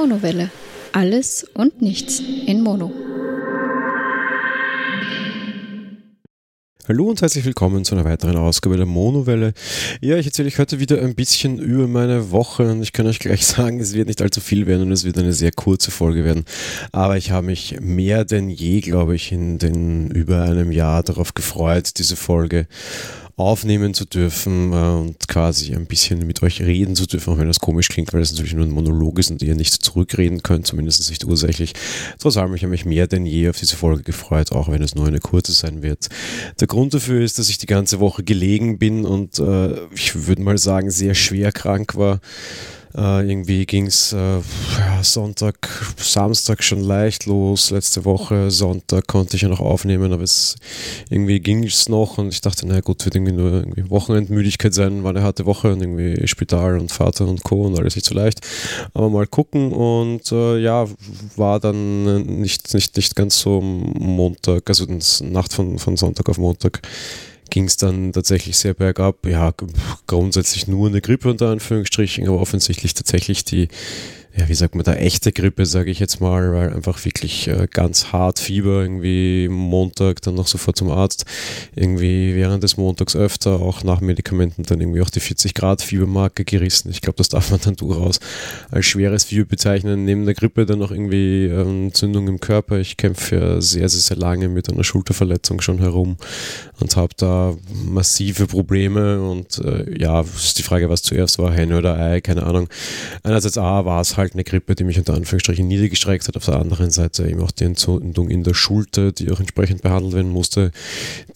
Monowelle. Alles und nichts in Mono. Hallo und herzlich willkommen zu einer weiteren Ausgabe der Monowelle. Ja, ich erzähle euch heute wieder ein bisschen über meine Woche und ich kann euch gleich sagen, es wird nicht allzu viel werden und es wird eine sehr kurze Folge werden. Aber ich habe mich mehr denn je, glaube ich, in den über einem Jahr darauf gefreut, diese Folge aufnehmen zu dürfen äh, und quasi ein bisschen mit euch reden zu dürfen, auch wenn das komisch klingt, weil das natürlich nur ein Monolog ist und ihr nicht zurückreden könnt, zumindest nicht ursächlich. Trotz allem, ich habe mich mehr denn je auf diese Folge gefreut, auch wenn es nur eine kurze sein wird. Der Grund dafür ist, dass ich die ganze Woche gelegen bin und äh, ich würde mal sagen, sehr schwer krank war. Äh, irgendwie ging es äh, Sonntag, Samstag schon leicht los. Letzte Woche, Sonntag konnte ich ja noch aufnehmen, aber es irgendwie ging es noch und ich dachte, na gut, wird irgendwie nur irgendwie Wochenendmüdigkeit sein, war eine harte Woche und irgendwie Spital und Vater und Co. und alles nicht so leicht. Aber mal gucken und äh, ja, war dann nicht, nicht, nicht ganz so Montag, also Nacht von, von Sonntag auf Montag ging es dann tatsächlich sehr bergab. Ja, grundsätzlich nur eine Grippe unter Anführungsstrichen, aber offensichtlich tatsächlich die ja, wie sagt man da, echte Grippe, sage ich jetzt mal, weil einfach wirklich äh, ganz hart Fieber, irgendwie Montag dann noch sofort zum Arzt, irgendwie während des Montags öfter, auch nach Medikamenten dann irgendwie auch die 40 Grad Fiebermarke gerissen. Ich glaube, das darf man dann durchaus als schweres Fieber bezeichnen. Neben der Grippe dann noch irgendwie ähm, Entzündung im Körper. Ich kämpfe ja sehr, sehr, sehr lange mit einer Schulterverletzung schon herum und habe da massive Probleme und äh, ja, ist die Frage, was zuerst war, Henne oder Ei, keine Ahnung. Einerseits A war es halt eine Grippe, die mich unter Anführungsstrichen niedergestreckt hat. Auf der anderen Seite eben auch die Entzündung in der Schulter, die auch entsprechend behandelt werden musste,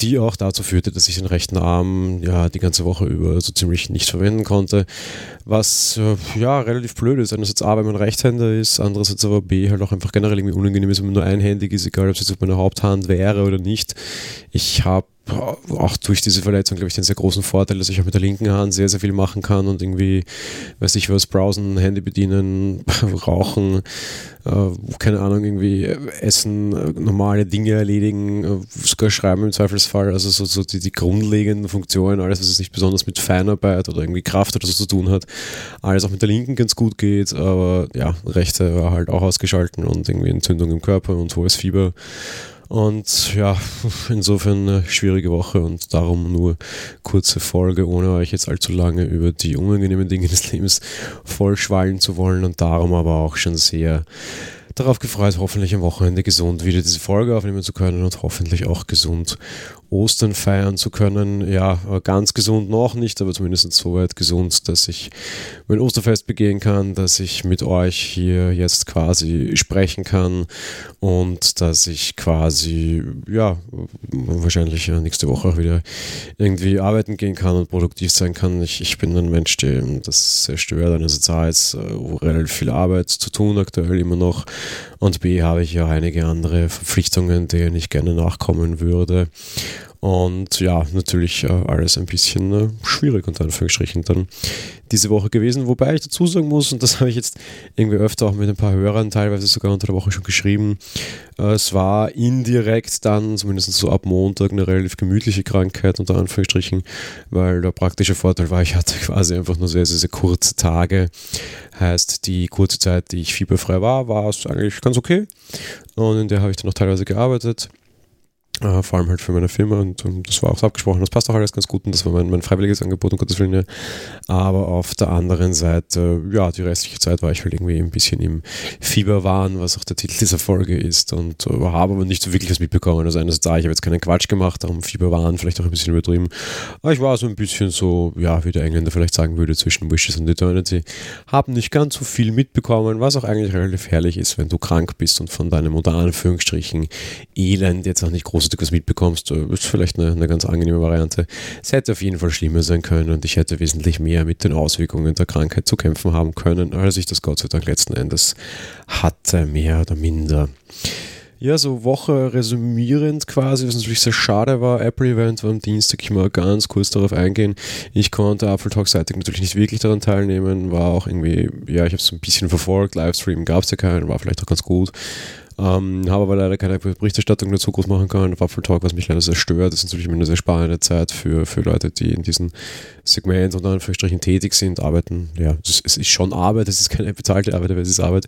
die auch dazu führte, dass ich den rechten Arm ja die ganze Woche über so ziemlich nicht verwenden konnte. Was äh, ja relativ blöd ist. Einerseits A, wenn man Rechtshänder ist, andererseits aber B, halt auch einfach generell irgendwie unangenehm ist, wenn man nur einhändig ist, egal ob es jetzt auf meiner Haupthand wäre oder nicht. Ich habe auch durch diese Verletzung, glaube ich, den sehr großen Vorteil, dass ich auch mit der linken Hand sehr, sehr viel machen kann und irgendwie, weiß ich was, browsen, Handy bedienen, rauchen, äh, keine Ahnung, irgendwie essen, äh, normale Dinge erledigen, äh, sogar schreiben im Zweifelsfall, also so, so die, die grundlegenden Funktionen, alles, was es nicht besonders mit Feinarbeit oder irgendwie Kraft oder so zu tun hat, alles auch mit der linken ganz gut geht, aber ja, rechte war halt auch ausgeschalten und irgendwie Entzündung im Körper und hohes Fieber und ja, insofern eine schwierige Woche und darum nur kurze Folge, ohne euch jetzt allzu lange über die unangenehmen Dinge des Lebens vollschwallen zu wollen und darum aber auch schon sehr darauf gefreut, hoffentlich am Wochenende gesund wieder diese Folge aufnehmen zu können und hoffentlich auch gesund Ostern feiern zu können. Ja, ganz gesund noch nicht, aber zumindest so weit gesund, dass ich mein Osterfest begehen kann, dass ich mit euch hier jetzt quasi sprechen kann und dass ich quasi, ja, wahrscheinlich nächste Woche auch wieder irgendwie arbeiten gehen kann und produktiv sein kann. Ich, ich bin ein Mensch, der das sehr stört. Einerseits äh, relativ viel Arbeit zu tun aktuell immer noch und B habe ich ja einige andere Verpflichtungen, denen ich gerne nachkommen würde. Und ja, natürlich äh, alles ein bisschen äh, schwierig unter Anführungsstrichen dann diese Woche gewesen. Wobei ich dazu sagen muss, und das habe ich jetzt irgendwie öfter auch mit ein paar Hörern teilweise sogar unter der Woche schon geschrieben, äh, es war indirekt dann, zumindest so ab Montag, eine relativ gemütliche Krankheit unter Anführungsstrichen, weil der praktische Vorteil war, ich hatte quasi einfach nur sehr, sehr, sehr kurze Tage. Heißt, die kurze Zeit, die ich fieberfrei war, war es eigentlich ganz okay. Und in der habe ich dann noch teilweise gearbeitet. Uh, vor allem halt für meine Firma und, und, das war auch abgesprochen. Das passt auch alles ganz gut und das war mein, mein freiwilliges Angebot, um Gottes Willen. Ja. Aber auf der anderen Seite, ja, die restliche Zeit war ich halt irgendwie ein bisschen im Fieberwahn, was auch der Titel dieser Folge ist und uh, habe aber nicht so wirklich was mitbekommen. Also einerseits da, ich habe jetzt keinen Quatsch gemacht, darum Fieberwahn vielleicht auch ein bisschen übertrieben. Aber ich war so ein bisschen so, ja, wie der Engländer vielleicht sagen würde, zwischen Wishes und Eternity. Habe nicht ganz so viel mitbekommen, was auch eigentlich relativ herrlich ist, wenn du krank bist und von deinem unter Anführungsstrichen Elend jetzt auch nicht große du was mitbekommst, äh, ist vielleicht eine, eine ganz angenehme Variante. Es hätte auf jeden Fall schlimmer sein können und ich hätte wesentlich mehr mit den Auswirkungen der Krankheit zu kämpfen haben können, als ich das Gott sei Dank letzten Endes hatte, mehr oder minder. Ja, so Woche resümierend quasi, was natürlich sehr schade war. Apple-Event war am Dienstag, ich mal ganz kurz darauf eingehen. Ich konnte Apple Talk-seitig natürlich nicht wirklich daran teilnehmen, war auch irgendwie, ja, ich habe es ein bisschen verfolgt, Livestream gab es ja keinen, war vielleicht auch ganz gut. Ähm, habe aber leider keine Berichterstattung dazu groß machen können Apple Talk, was mich leider sehr stört. Das ist natürlich immer eine sehr spannende Zeit für, für Leute, die in diesem Segment unter Anführungsstrichen tätig sind, arbeiten. Ja, es, es ist schon Arbeit, es ist keine bezahlte Arbeit, aber es ist Arbeit.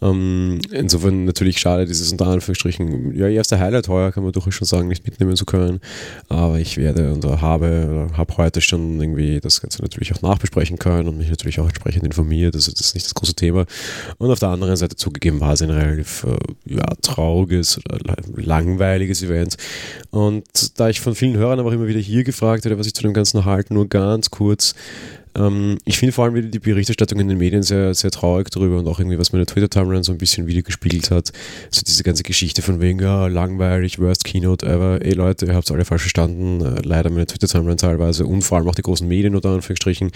Ähm, insofern natürlich schade, dieses unter Anführungsstrichen, ja, erste Highlight heuer kann man durchaus schon sagen, nicht mitnehmen zu können. Aber ich werde und habe, habe heute schon irgendwie das Ganze natürlich auch nachbesprechen können und mich natürlich auch entsprechend informiert. Also das ist nicht das große Thema. Und auf der anderen Seite zugegeben war es ein relativ äh, ja, trauriges oder langweiliges Event. Und da ich von vielen Hörern aber immer wieder hier gefragt werde, was ich zu dem Ganzen halte, nur ganz kurz, ähm, ich finde vor allem wieder die Berichterstattung in den Medien sehr, sehr traurig darüber und auch irgendwie, was meine Twitter-Timeline so ein bisschen wieder gespiegelt hat. So diese ganze Geschichte von wegen, ja, langweilig, worst Keynote ever. Ey Leute, ihr habt es alle falsch verstanden. Äh, leider meine Twitter-Timeline teilweise und vor allem auch die großen Medien unter Anführungsstrichen.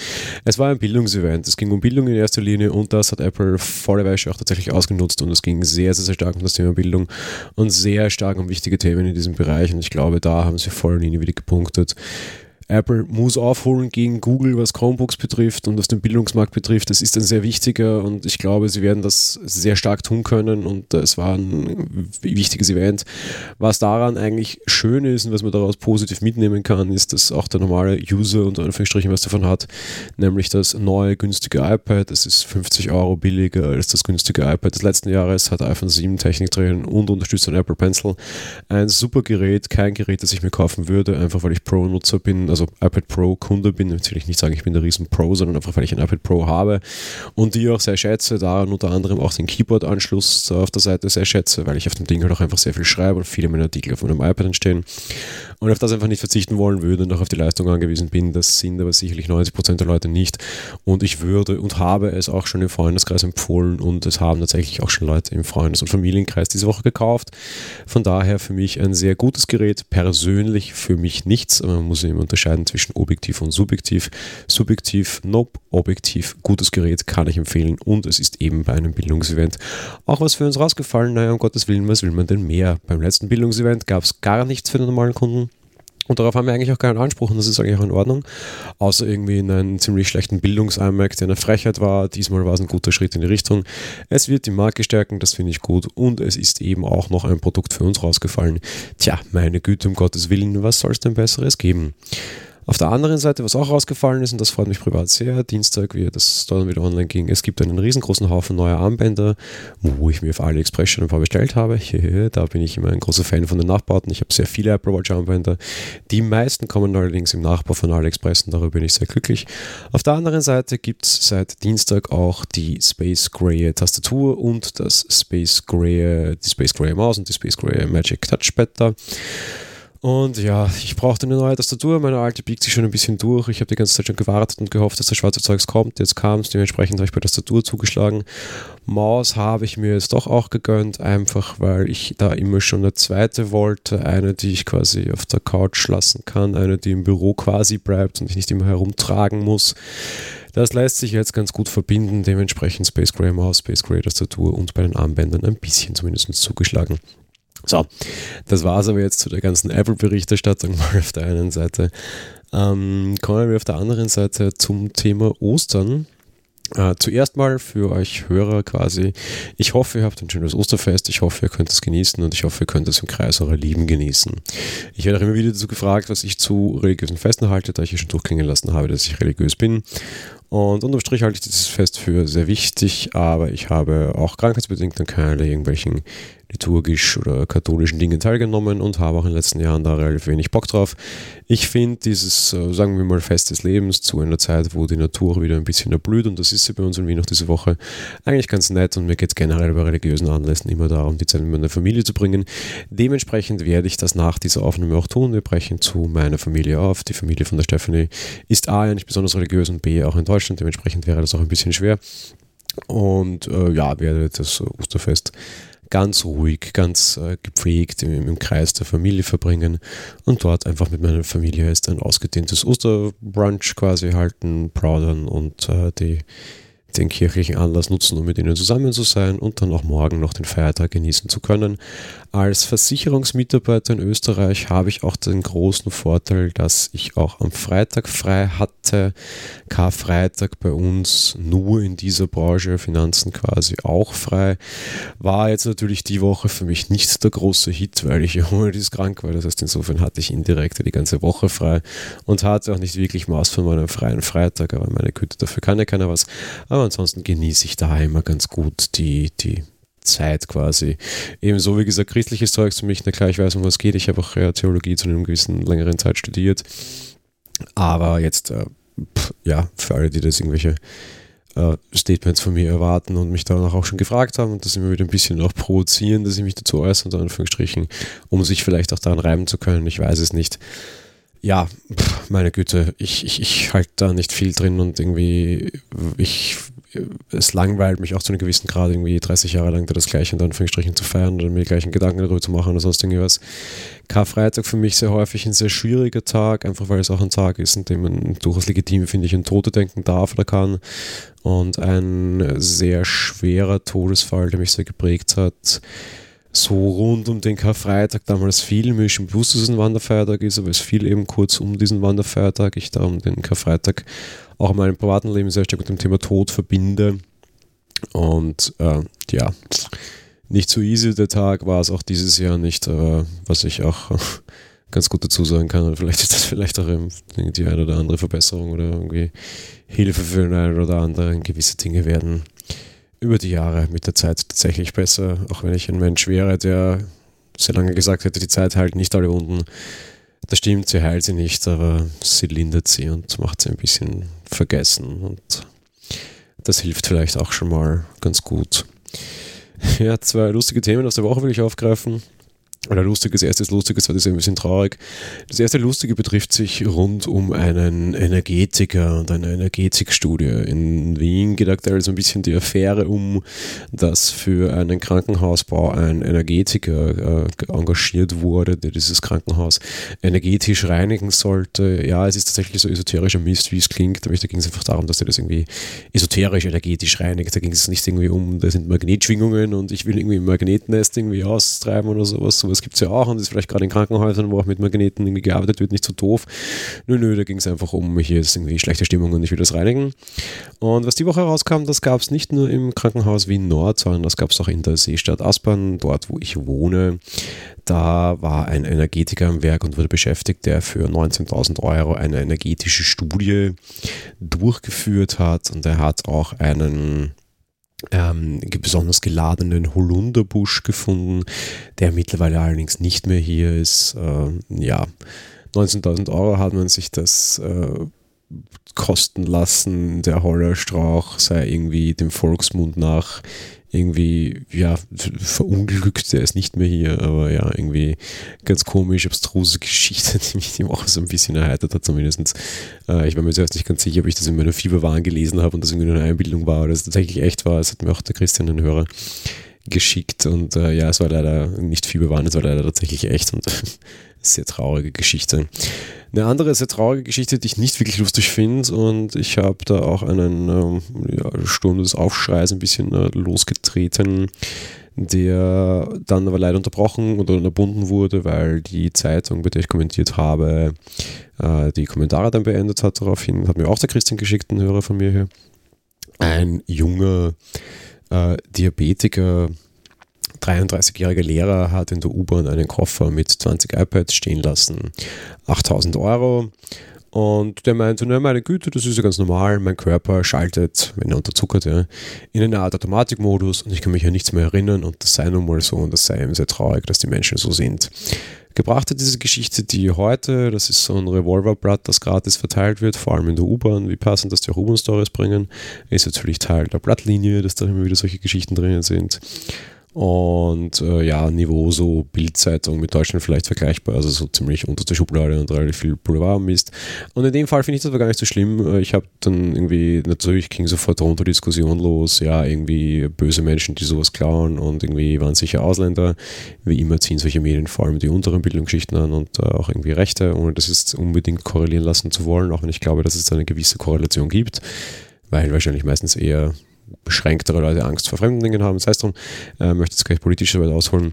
Es war ein Bildungsevent. Es ging um Bildung in erster Linie und das hat Apple volle Wäsche auch tatsächlich ausgenutzt und es ging sehr, sehr, sehr stark um das Thema Bildung und sehr stark um wichtige Themen in diesem Bereich und ich glaube, da haben sie voll Linie wieder gepunktet. Apple muss aufholen gegen Google, was Chromebooks betrifft und was den Bildungsmarkt betrifft. Das ist ein sehr wichtiger und ich glaube, sie werden das sehr stark tun können und es war ein wichtiges Event. Was daran eigentlich schön ist und was man daraus positiv mitnehmen kann, ist, dass auch der normale User unter Anführungsstrichen was davon hat, nämlich das neue günstige iPad. Es ist 50 Euro billiger als das günstige iPad des letzten Jahres, hat iPhone 7 Technik drin und unterstützt ein Apple Pencil. Ein super Gerät, kein Gerät, das ich mir kaufen würde, einfach weil ich Pro-Nutzer bin also iPad Pro Kunde bin, jetzt will ich nicht sagen, ich bin der riesen Pro, sondern einfach, weil ich ein iPad Pro habe und die auch sehr schätze, da unter anderem auch den Keyboard-Anschluss auf der Seite sehr schätze, weil ich auf dem Ding halt auch einfach sehr viel schreibe und viele meiner Artikel auf meinem iPad entstehen und auf das einfach nicht verzichten wollen würde und auch auf die Leistung angewiesen bin. Das sind aber sicherlich 90% der Leute nicht und ich würde und habe es auch schon im Freundeskreis empfohlen und es haben tatsächlich auch schon Leute im Freundes- und Familienkreis diese Woche gekauft. Von daher für mich ein sehr gutes Gerät, persönlich für mich nichts, aber man muss eben unterscheiden unterscheiden zwischen objektiv und subjektiv. Subjektiv, nope, objektiv, gutes Gerät, kann ich empfehlen und es ist eben bei einem Bildungsevent auch was für uns rausgefallen. Naja, um Gottes Willen, was will man denn mehr? Beim letzten Bildungsevent gab es gar nichts für den normalen Kunden. Und darauf haben wir eigentlich auch keinen Anspruch und das ist eigentlich auch in Ordnung. Außer irgendwie in einen ziemlich schlechten Bildungseinmerk, der eine Frechheit war. Diesmal war es ein guter Schritt in die Richtung. Es wird die Marke stärken, das finde ich gut. Und es ist eben auch noch ein Produkt für uns rausgefallen. Tja, meine Güte, um Gottes Willen, was soll es denn Besseres geben? Auf der anderen Seite, was auch rausgefallen ist, und das freut mich privat sehr, Dienstag, wie das dann wieder online ging, es gibt einen riesengroßen Haufen neuer Armbänder, wo ich mir auf AliExpress schon ein paar bestellt habe. da bin ich immer ein großer Fan von den Nachbauten. Ich habe sehr viele Apple Watch Armbänder. Die meisten kommen allerdings im Nachbau von AliExpress und darüber bin ich sehr glücklich. Auf der anderen Seite gibt es seit Dienstag auch die Space Gray Tastatur und das Space Gray, die Space Gray Maus und die Space Gray Magic Touchpad da. Und ja, ich brauchte eine neue Tastatur. Meine alte biegt sich schon ein bisschen durch. Ich habe die ganze Zeit schon gewartet und gehofft, dass das schwarze Zeugs kommt. Jetzt kam es. Dementsprechend habe ich bei der Tastatur zugeschlagen. Maus habe ich mir jetzt doch auch gegönnt, einfach weil ich da immer schon eine zweite wollte. Eine, die ich quasi auf der Couch lassen kann. Eine, die im Büro quasi bleibt und ich nicht immer herumtragen muss. Das lässt sich jetzt ganz gut verbinden. Dementsprechend Space Gray Maus, Space Gray Tastatur und bei den Armbändern ein bisschen zumindest zugeschlagen. So, das war es aber jetzt zu der ganzen Apple-Berichterstattung mal auf der einen Seite. Ähm, kommen wir auf der anderen Seite zum Thema Ostern. Äh, zuerst mal für euch Hörer quasi, ich hoffe, ihr habt ein schönes Osterfest, ich hoffe, ihr könnt es genießen und ich hoffe, ihr könnt es im Kreis eurer Lieben genießen. Ich werde auch immer wieder dazu gefragt, was ich zu religiösen Festen halte, da ich hier schon durchklingen lassen habe, dass ich religiös bin. Und unterm Strich halte ich dieses Fest für sehr wichtig, aber ich habe auch krankheitsbedingt an keiner irgendwelchen liturgisch oder katholischen Dingen teilgenommen und habe auch in den letzten Jahren da relativ wenig Bock drauf. Ich finde dieses, äh, sagen wir mal, Fest des Lebens zu einer Zeit, wo die Natur wieder ein bisschen erblüht und das ist sie bei uns in Wien noch diese Woche, eigentlich ganz nett und mir geht es generell bei religiösen Anlässen immer darum, die Zeit mit meiner Familie zu bringen. Dementsprechend werde ich das nach dieser Aufnahme auch tun. Wir brechen zu meiner Familie auf. Die Familie von der Stephanie ist A, ja nicht besonders religiös und B, auch in Deutschland. Dementsprechend wäre das auch ein bisschen schwer. Und äh, ja, werde das Osterfest ganz ruhig, ganz äh, gepflegt im, im, Kreis der Familie verbringen und dort einfach mit meiner Familie ist ein ausgedehntes Osterbrunch quasi halten, plaudern und äh, die den kirchlichen Anlass nutzen, um mit ihnen zusammen zu sein und dann auch morgen noch den Feiertag genießen zu können. Als Versicherungsmitarbeiter in Österreich habe ich auch den großen Vorteil, dass ich auch am Freitag frei hatte. Karfreitag bei uns nur in dieser Branche, Finanzen quasi auch frei. War jetzt natürlich die Woche für mich nicht der große Hit, weil ich dies krank war. Das heißt, insofern hatte ich indirekt die ganze Woche frei und hatte auch nicht wirklich Maß von meinem freien Freitag, aber meine Güte, dafür kann ja keiner was. Aber ansonsten genieße ich da immer ganz gut die, die Zeit quasi. Ebenso, wie gesagt, christliches Zeug für mich, na klar, ich weiß, um was es geht. Ich habe auch ja, Theologie zu einer gewissen längeren Zeit studiert. Aber jetzt, äh, pff, ja, für alle, die das irgendwelche äh, Statements von mir erwarten und mich danach auch schon gefragt haben und das immer wieder ein bisschen auch provozieren, dass ich mich dazu äußere, unter Anführungsstrichen, um sich vielleicht auch daran reiben zu können. Ich weiß es nicht. Ja, meine Güte, ich, ich, ich halte da nicht viel drin und irgendwie, ich es langweilt mich auch zu einem gewissen Grad, irgendwie 30 Jahre lang da das Gleiche in Anführungsstrichen zu feiern oder mir gleich einen Gedanken darüber zu machen oder sonst irgendwas. Karfreitag für mich sehr häufig ein sehr schwieriger Tag, einfach weil es auch ein Tag ist, in dem man durchaus legitim, finde ich, an Tote denken darf oder kann. Und ein sehr schwerer Todesfall, der mich sehr geprägt hat, so rund um den Karfreitag damals viel. Mir ist schon bewusst, dass es ein Wanderfeiertag ist, aber es fiel eben kurz um diesen Wanderfeiertag. Ich da um den Karfreitag auch in meinem privaten Leben sehr stark mit dem Thema Tod verbinde. Und äh, ja, nicht so easy der Tag war es auch dieses Jahr nicht, aber was ich auch ganz gut dazu sagen kann, vielleicht ist das vielleicht auch die eine oder andere Verbesserung oder irgendwie Hilfe für den einen oder anderen. Gewisse Dinge werden über die Jahre mit der Zeit tatsächlich besser, auch wenn ich ein Mensch wäre, der sehr lange gesagt hätte, die Zeit halt nicht alle Wunden. Das stimmt, sie heilt sie nicht, aber sie lindert sie und macht sie ein bisschen vergessen. Und das hilft vielleicht auch schon mal ganz gut. Ja, zwei lustige Themen aus der Woche will ich aufgreifen. Oder lustiges, erstes lustiges, zweites ein bisschen traurig. Das erste lustige betrifft sich rund um einen Energetiker und eine Energetikstudie. In Wien geht aktuell so ein bisschen die Affäre um, dass für einen Krankenhausbau ein Energetiker äh, engagiert wurde, der dieses Krankenhaus energetisch reinigen sollte. Ja, es ist tatsächlich so esoterischer Mist, wie es klingt, aber da ging es einfach darum, dass er das irgendwie esoterisch energetisch reinigt. Da ging es nicht irgendwie um, da sind Magnetschwingungen und ich will irgendwie ein Magnetnest irgendwie austreiben oder sowas. sowas das gibt es ja auch und ist vielleicht gerade in Krankenhäusern, wo auch mit Magneten irgendwie gearbeitet wird, nicht so doof. Nö, nö, da ging es einfach um, hier ist irgendwie schlechte Stimmung und ich will das reinigen. Und was die Woche herauskam, das gab es nicht nur im Krankenhaus Wien Nord, sondern das gab es auch in der Seestadt Aspern, dort wo ich wohne. Da war ein Energetiker am Werk und wurde beschäftigt, der für 19.000 Euro eine energetische Studie durchgeführt hat und er hat auch einen ähm, besonders geladenen Holunderbusch gefunden, der mittlerweile allerdings nicht mehr hier ist. Ähm, ja, 19.000 Euro hat man sich das äh, kosten lassen. Der Hollerstrauch sei irgendwie dem Volksmund nach irgendwie, ja, verunglückt, der ist nicht mehr hier, aber ja, irgendwie ganz komisch, abstruse Geschichte, die mich die Woche so ein bisschen erheitert hat, zumindest. Äh, ich war mir zuerst nicht ganz sicher, ob ich das in meiner Fieberwahn gelesen habe und das irgendwie nur eine Einbildung war oder es tatsächlich echt war. Es hat mir auch der Christian, ein Hörer, geschickt und äh, ja, es war leider nicht Fieberwahn, es war leider tatsächlich echt und sehr traurige Geschichte. Eine andere sehr traurige Geschichte, die ich nicht wirklich lustig finde und ich habe da auch einen ähm, ja, Sturm des Aufschreis ein bisschen äh, losgetreten, der dann aber leider unterbrochen oder unterbunden wurde, weil die Zeitung, bei der ich kommentiert habe, äh, die Kommentare dann beendet hat daraufhin. Hat mir auch der Christian geschickt, ein Hörer von mir hier. Ein junger äh, Diabetiker 33-jähriger Lehrer hat in der U-Bahn einen Koffer mit 20 iPads stehen lassen. 8000 Euro. Und der meinte, na meine Güte, das ist ja ganz normal, mein Körper schaltet, wenn er unterzuckert, ja, in eine Art Automatikmodus und ich kann mich ja nichts mehr erinnern und das sei nun mal so und das sei eben sehr traurig, dass die Menschen so sind. Gebracht hat diese Geschichte die heute, das ist so ein Revolverblatt, das gratis verteilt wird, vor allem in der U-Bahn, wie passend, dass die auch U-Bahn-Stories bringen, ist natürlich Teil der Blattlinie, dass da immer wieder solche Geschichten drinnen sind. Und äh, ja, Niveau so Bildzeitung mit Deutschland vielleicht vergleichbar, also so ziemlich unter der Schublade und relativ viel Boulevardmist. Und in dem Fall finde ich das aber gar nicht so schlimm. Äh, ich habe dann irgendwie, natürlich ging sofort runter Diskussion los, ja, irgendwie böse Menschen, die sowas klauen und irgendwie waren sicher Ausländer. Wie immer ziehen solche Medien vor allem die unteren Bildungsschichten an und äh, auch irgendwie Rechte, ohne das jetzt unbedingt korrelieren lassen zu wollen, auch wenn ich glaube, dass es eine gewisse Korrelation gibt, weil wahrscheinlich meistens eher beschränktere Leute Angst vor fremden Dingen haben. Das heißt darum, äh, möchte jetzt gleich politisch weit ausholen.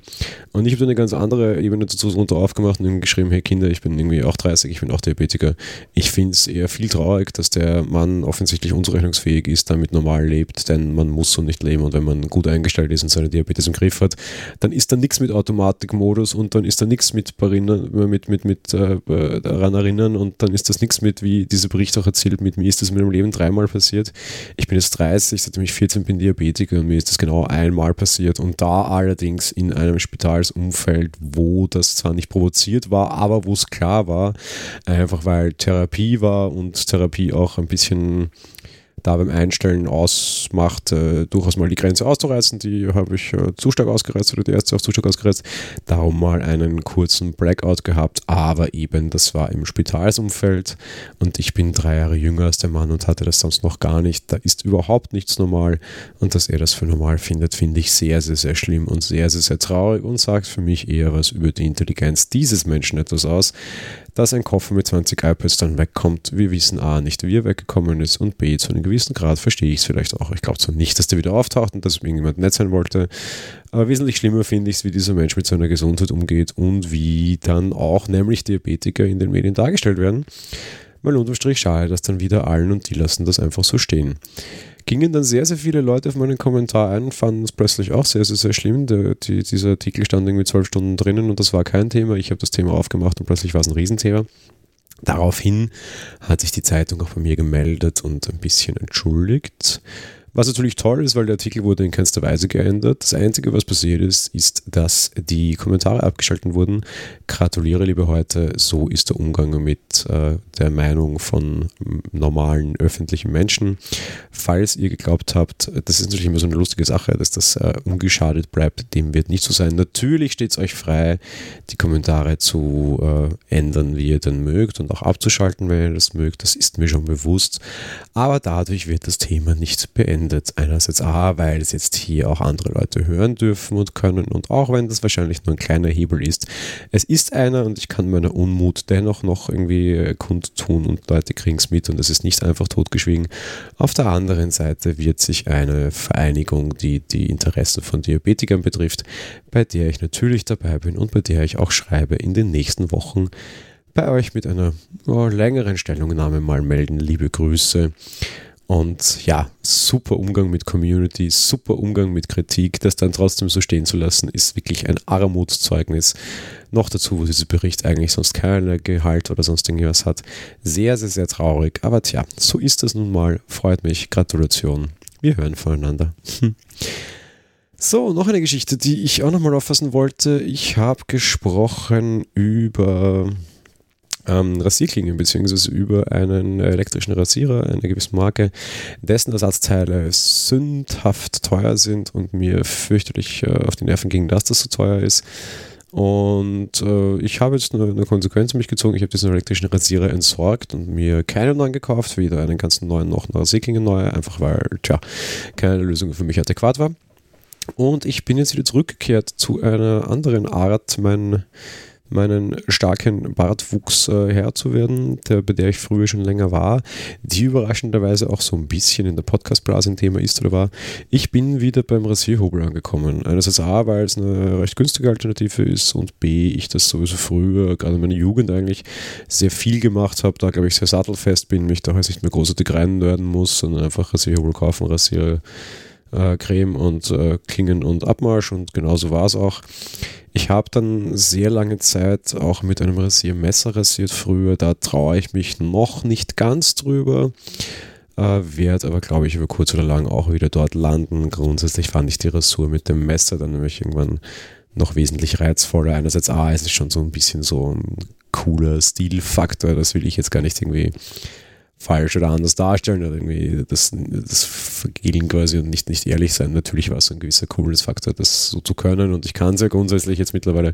Und ich habe da eine ganz andere Ebene dazu runter aufgemacht und geschrieben, hey Kinder, ich bin irgendwie auch 30, ich bin auch Diabetiker. Ich finde es eher viel traurig, dass der Mann offensichtlich unzurechnungsfähig ist, damit normal lebt, denn man muss so nicht leben. Und wenn man gut eingestellt ist und seine Diabetes im Griff hat, dann ist da nichts mit Automatikmodus und dann ist da nichts mit, mit, mit, mit äh, daran erinnern und dann ist das nichts mit, wie dieser Bericht auch erzählt, mit mir ist das in meinem Leben dreimal passiert. Ich bin jetzt 30, seitdem ich 14 bin Diabetiker und mir ist das genau einmal passiert und da allerdings in einem Spitalsumfeld, wo das zwar nicht provoziert war, aber wo es klar war, einfach weil Therapie war und Therapie auch ein bisschen da beim Einstellen ausmacht, äh, durchaus mal die Grenze auszureißen. Die habe ich äh, zu stark ausgereizt oder die erste auch zu stark ausgereizt. Darum mal einen kurzen Blackout gehabt, aber eben, das war im Spitalsumfeld und ich bin drei Jahre jünger als der Mann und hatte das sonst noch gar nicht. Da ist überhaupt nichts normal und dass er das für normal findet, finde ich sehr, sehr, sehr schlimm und sehr, sehr, sehr traurig und sagt für mich eher was über die Intelligenz dieses Menschen etwas aus, dass ein Koffer mit 20 iPads dann wegkommt. Wir wissen A, nicht wie er weggekommen ist und B, zu einem gewissen Grad verstehe ich es vielleicht auch. Ich glaube zwar nicht, dass der wieder auftaucht und dass irgendjemand nett sein wollte, aber wesentlich schlimmer finde ich es, wie dieser Mensch mit seiner Gesundheit umgeht und wie dann auch nämlich Diabetiker in den Medien dargestellt werden. Mal unterm Strich schade, dass dann wieder allen und die lassen das einfach so stehen gingen dann sehr, sehr viele Leute auf meinen Kommentar ein und fanden es plötzlich auch sehr, sehr, sehr schlimm. Der, die, dieser Artikel stand irgendwie zwölf Stunden drinnen und das war kein Thema. Ich habe das Thema aufgemacht und plötzlich war es ein Riesenthema. Daraufhin hat sich die Zeitung auch bei mir gemeldet und ein bisschen entschuldigt. Was natürlich toll ist, weil der Artikel wurde in keinster Weise geändert. Das Einzige, was passiert ist, ist, dass die Kommentare abgeschalten wurden. Gratuliere, liebe heute, so ist der Umgang mit äh, der Meinung von normalen öffentlichen Menschen. Falls ihr geglaubt habt, das ist natürlich immer so eine lustige Sache, dass das äh, ungeschadet bleibt, dem wird nicht so sein. Natürlich steht es euch frei, die Kommentare zu äh, ändern, wie ihr denn mögt und auch abzuschalten, wenn ihr das mögt. Das ist mir schon bewusst. Aber dadurch wird das Thema nicht beendet verwendet. Einerseits A, weil es jetzt hier auch andere Leute hören dürfen und können und auch wenn das wahrscheinlich nur ein kleiner Hebel ist. Es ist einer und ich kann meiner Unmut dennoch noch irgendwie äh, kundtun und Leute kriegen es mit und es ist nicht einfach totgeschwiegen. Auf der anderen Seite wird sich eine Vereinigung, die die Interessen von Diabetikern betrifft, bei der ich natürlich dabei bin und bei der ich auch schreibe, in den nächsten Wochen bei euch mit einer oh, längeren Stellungnahme mal melden. Liebe Grüße. Und ja, super Umgang mit Community, super Umgang mit Kritik, das dann trotzdem so stehen zu lassen, ist wirklich ein Armutszeugnis. Noch dazu, wo dieser Bericht eigentlich sonst keine Gehalt oder sonst irgendwas hat. Sehr, sehr, sehr traurig. Aber tja, so ist das nun mal. Freut mich. Gratulation. Wir hören voneinander. So, noch eine Geschichte, die ich auch nochmal auffassen wollte. Ich habe gesprochen über ähm, Rasierklingen beziehungsweise über einen elektrischen Rasierer einer gewissen Marke, dessen Ersatzteile sündhaft teuer sind und mir fürchterlich äh, auf die Nerven ging, dass das so teuer ist. Und äh, ich habe jetzt eine, eine Konsequenz mich gezogen. Ich habe diesen elektrischen Rasierer entsorgt und mir keinen neuen gekauft, weder einen ganzen neuen noch eine Rasierklinge neue, einfach weil, tja, keine Lösung für mich adäquat war. Und ich bin jetzt wieder zurückgekehrt zu einer anderen Art, mein meinen starken Bartwuchs äh, Herr zu werden, der, bei der ich früher schon länger war, die überraschenderweise auch so ein bisschen in der Podcast-Blase ein Thema ist oder war. Ich bin wieder beim Rasierhobel angekommen. Einerseits A, weil es eine recht günstige Alternative ist und B, ich das sowieso früher, gerade in meiner Jugend eigentlich, sehr viel gemacht habe, da glaube ich sehr sattelfest bin, mich da nicht mehr großartig reinnörden muss, sondern einfach Rasierhobel kaufen, Rasierer äh, Creme und äh, Klingen und Abmarsch und genauso war es auch. Ich habe dann sehr lange Zeit auch mit einem Rasiermesser rasiert früher, da traue ich mich noch nicht ganz drüber. Äh, werde aber, glaube ich, über kurz oder lang auch wieder dort landen. Grundsätzlich fand ich die Rasur mit dem Messer dann nämlich irgendwann noch wesentlich reizvoller. Einerseits, A, es ist schon so ein bisschen so ein cooler Stilfaktor, das will ich jetzt gar nicht irgendwie falsch oder anders darstellen oder irgendwie das, das vergehen quasi und nicht, nicht ehrlich sein. Natürlich war es ein gewisser Coolness-Faktor, das so zu können und ich kann es ja grundsätzlich jetzt mittlerweile.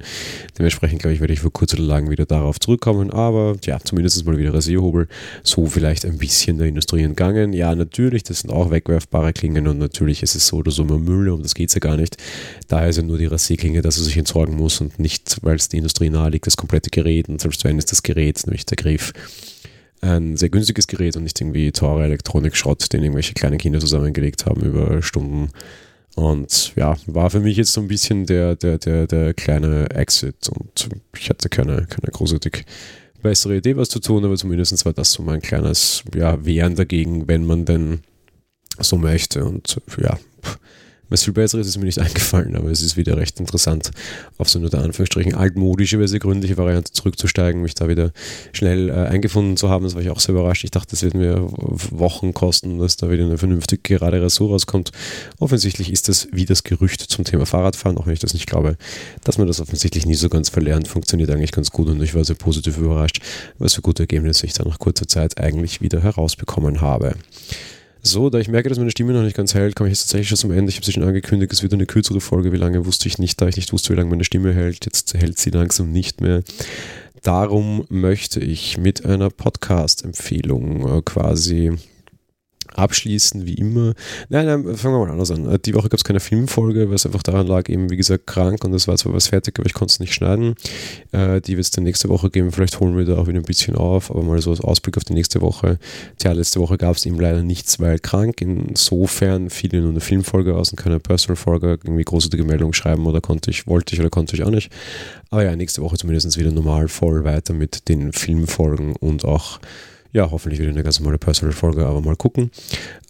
Dementsprechend glaube ich, werde ich für kurz oder lang wieder darauf zurückkommen, aber ja, zumindest mal wieder Rasierhobel, so vielleicht ein bisschen der Industrie entgangen. Ja, natürlich, das sind auch wegwerfbare Klingen und natürlich ist es so oder so immer Müll, um das geht es ja gar nicht. Daher ist ja nur die Rasierklinge, dass er sich entsorgen muss und nicht, weil es die Industrie nahe liegt, das komplette Gerät und selbst wenn es das Gerät, nämlich der Griff, ein sehr günstiges Gerät und nicht irgendwie teure Elektronik-Schrott, den irgendwelche kleinen Kinder zusammengelegt haben über Stunden. Und ja, war für mich jetzt so ein bisschen der, der, der, der kleine Exit und ich hatte keine, keine großartig bessere Idee, was zu tun, aber zumindest war das so mein kleines ja, Wehren dagegen, wenn man denn so möchte. Und ja, was viel Besseres ist mir nicht eingefallen, aber es ist wieder recht interessant, auf so eine Anführungsstrichen altmodische, gründliche Variante zurückzusteigen, mich da wieder schnell äh, eingefunden zu haben. Das war ich auch sehr überrascht. Ich dachte, das wird mir Wochen kosten, dass da wieder eine vernünftige gerade Rasur rauskommt. Offensichtlich ist das wie das Gerücht zum Thema Fahrradfahren, auch wenn ich das nicht glaube, dass man das offensichtlich nie so ganz verlernt. Funktioniert eigentlich ganz gut und ich war sehr positiv überrascht, was für gute Ergebnisse ich da nach kurzer Zeit eigentlich wieder herausbekommen habe. So, da ich merke, dass meine Stimme noch nicht ganz hält, komme ich jetzt tatsächlich schon zum Ende. Ich habe sie schon angekündigt, es wird eine kürzere Folge. Wie lange wusste ich nicht, da ich nicht wusste, wie lange meine Stimme hält. Jetzt hält sie langsam nicht mehr. Darum möchte ich mit einer Podcast-Empfehlung äh, quasi abschließen, wie immer. Nein, nein, fangen wir mal anders an. Die Woche gab es keine Filmfolge, was einfach daran lag, eben wie gesagt, krank und es war zwar was fertig, aber ich konnte es nicht schneiden. Äh, die wird es dann nächste Woche geben. Vielleicht holen wir da auch wieder ein bisschen auf, aber mal so als Ausblick auf die nächste Woche. Tja, letzte Woche gab es eben leider nichts, weil krank. Insofern fiel nur eine Filmfolge aus und keine Personal-Folge. Irgendwie großartige Meldung schreiben oder konnte ich, wollte ich oder konnte ich auch nicht. Aber ja, nächste Woche zumindest wieder normal voll weiter mit den Filmfolgen und auch ja, hoffentlich wieder eine ganz normale Personal-Folge, aber mal gucken.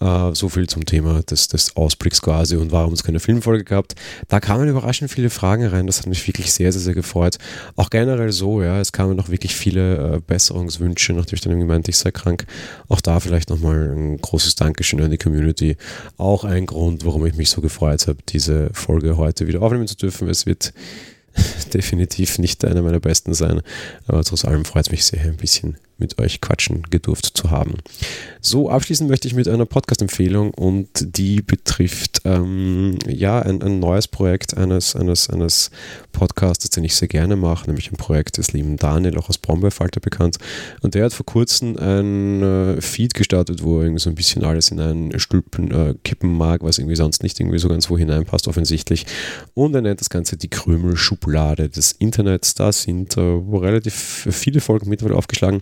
Äh, so viel zum Thema des, des Ausblicks quasi und warum es keine Filmfolge gehabt. Da kamen überraschend viele Fragen rein, das hat mich wirklich sehr, sehr, sehr gefreut. Auch generell so, ja, es kamen noch wirklich viele äh, Besserungswünsche, ich dann meinte, ich sei krank. Auch da vielleicht nochmal ein großes Dankeschön an die Community. Auch ein Grund, warum ich mich so gefreut habe, diese Folge heute wieder aufnehmen zu dürfen. Es wird definitiv nicht einer meiner besten sein, aber trotz allem freut es mich sehr, ein bisschen mit euch quatschen gedurft zu haben. So, abschließen möchte ich mit einer Podcast-Empfehlung und die betrifft ähm, ja ein, ein, neues Projekt eines, eines, eines Podcasters, den ich sehr gerne mache, nämlich ein Projekt des lieben Daniel, auch aus Brombeerfalter bekannt. Und der hat vor kurzem ein äh, Feed gestartet, wo er irgendwie so ein bisschen alles in einen Stülpen äh, kippen mag, was irgendwie sonst nicht irgendwie so ganz wo hineinpasst, offensichtlich. Und er nennt das Ganze die Krümelschublade des Internets. Da sind äh, relativ viele Folgen mittlerweile aufgeschlagen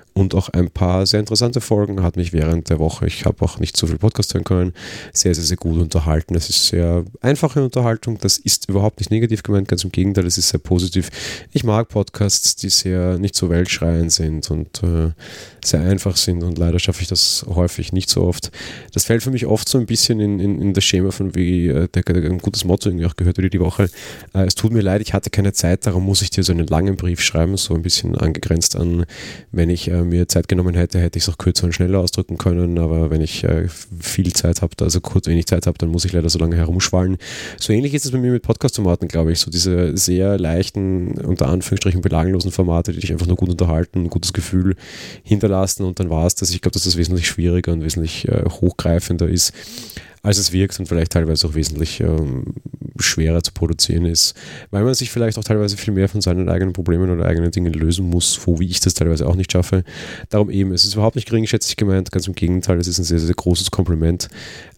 und auch ein paar sehr interessante Folgen. Hat mich während der Woche, ich habe auch nicht so viel Podcast hören können, sehr, sehr, sehr gut unterhalten. Es ist sehr einfache Unterhaltung. Das ist überhaupt nicht negativ gemeint, ganz im Gegenteil, es ist sehr positiv. Ich mag Podcasts, die sehr nicht so weltschreiend sind und äh, sehr einfach sind und leider schaffe ich das häufig nicht so oft. Das fällt für mich oft so ein bisschen in, in, in das Schema von wie äh, der, der, ein gutes Motto irgendwie auch gehört wurde die Woche. Äh, es tut mir leid, ich hatte keine Zeit, darum muss ich dir so einen langen Brief schreiben, so ein bisschen angegrenzt an, wenn ich äh, mir Zeit genommen hätte, hätte ich es auch kürzer und schneller ausdrücken können, aber wenn ich äh, viel Zeit habe, also kurz wenig Zeit habe, dann muss ich leider so lange herumschwallen. So ähnlich ist es bei mir mit Podcast-Tomaten, glaube ich, so diese sehr leichten, unter Anführungsstrichen belanglosen Formate, die dich einfach nur gut unterhalten, ein gutes Gefühl hinterlassen und dann war es das. Ich glaube, dass das wesentlich schwieriger und wesentlich äh, hochgreifender ist als es wirkt und vielleicht teilweise auch wesentlich ähm, schwerer zu produzieren ist, weil man sich vielleicht auch teilweise viel mehr von seinen eigenen Problemen oder eigenen Dingen lösen muss, wo wie ich das teilweise auch nicht schaffe. Darum eben, es ist überhaupt nicht geringschätzig gemeint, ganz im Gegenteil, es ist ein sehr, sehr großes Kompliment.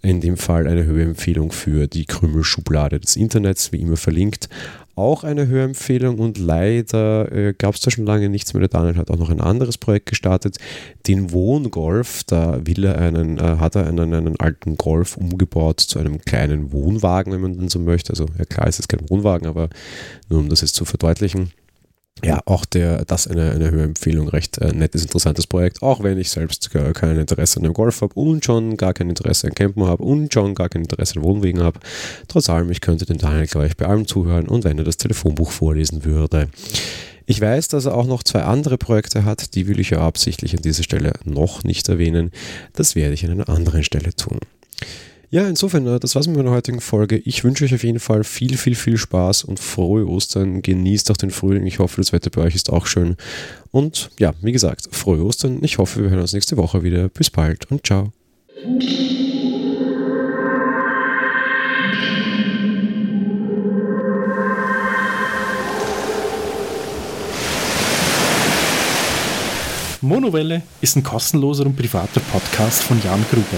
In dem Fall eine Höheempfehlung für die Krümelschublade des Internets, wie immer verlinkt auch eine Hörempfehlung und leider äh, gab es da schon lange nichts mehr. Der Daniel hat auch noch ein anderes Projekt gestartet, den Wohngolf. Da will er einen, äh, hat er einen, einen alten Golf umgebaut zu einem kleinen Wohnwagen, wenn man denn so möchte. Also ja klar, es ist kein Wohnwagen, aber nur um das jetzt zu verdeutlichen ja, auch der, das eine, eine Hörempfehlung, recht äh, nettes, interessantes Projekt, auch wenn ich selbst gar kein Interesse an dem Golf habe und schon gar kein Interesse an Campen habe und schon gar kein Interesse an Wohnwegen habe. Trotz allem, ich könnte den Daniel gleich bei allem zuhören und wenn er das Telefonbuch vorlesen würde. Ich weiß, dass er auch noch zwei andere Projekte hat, die will ich ja absichtlich an dieser Stelle noch nicht erwähnen. Das werde ich an einer anderen Stelle tun. Ja, insofern, äh, das war's mit meiner heutigen Folge. Ich wünsche euch auf jeden Fall viel, viel, viel Spaß und frohe Ostern. Genießt auch den Frühling. Ich hoffe, das Wetter bei euch ist auch schön. Und ja, wie gesagt, frohe Ostern. Ich hoffe, wir hören uns nächste Woche wieder. Bis bald und ciao. Monowelle ist ein kostenloser und privater Podcast von Jan Gruber.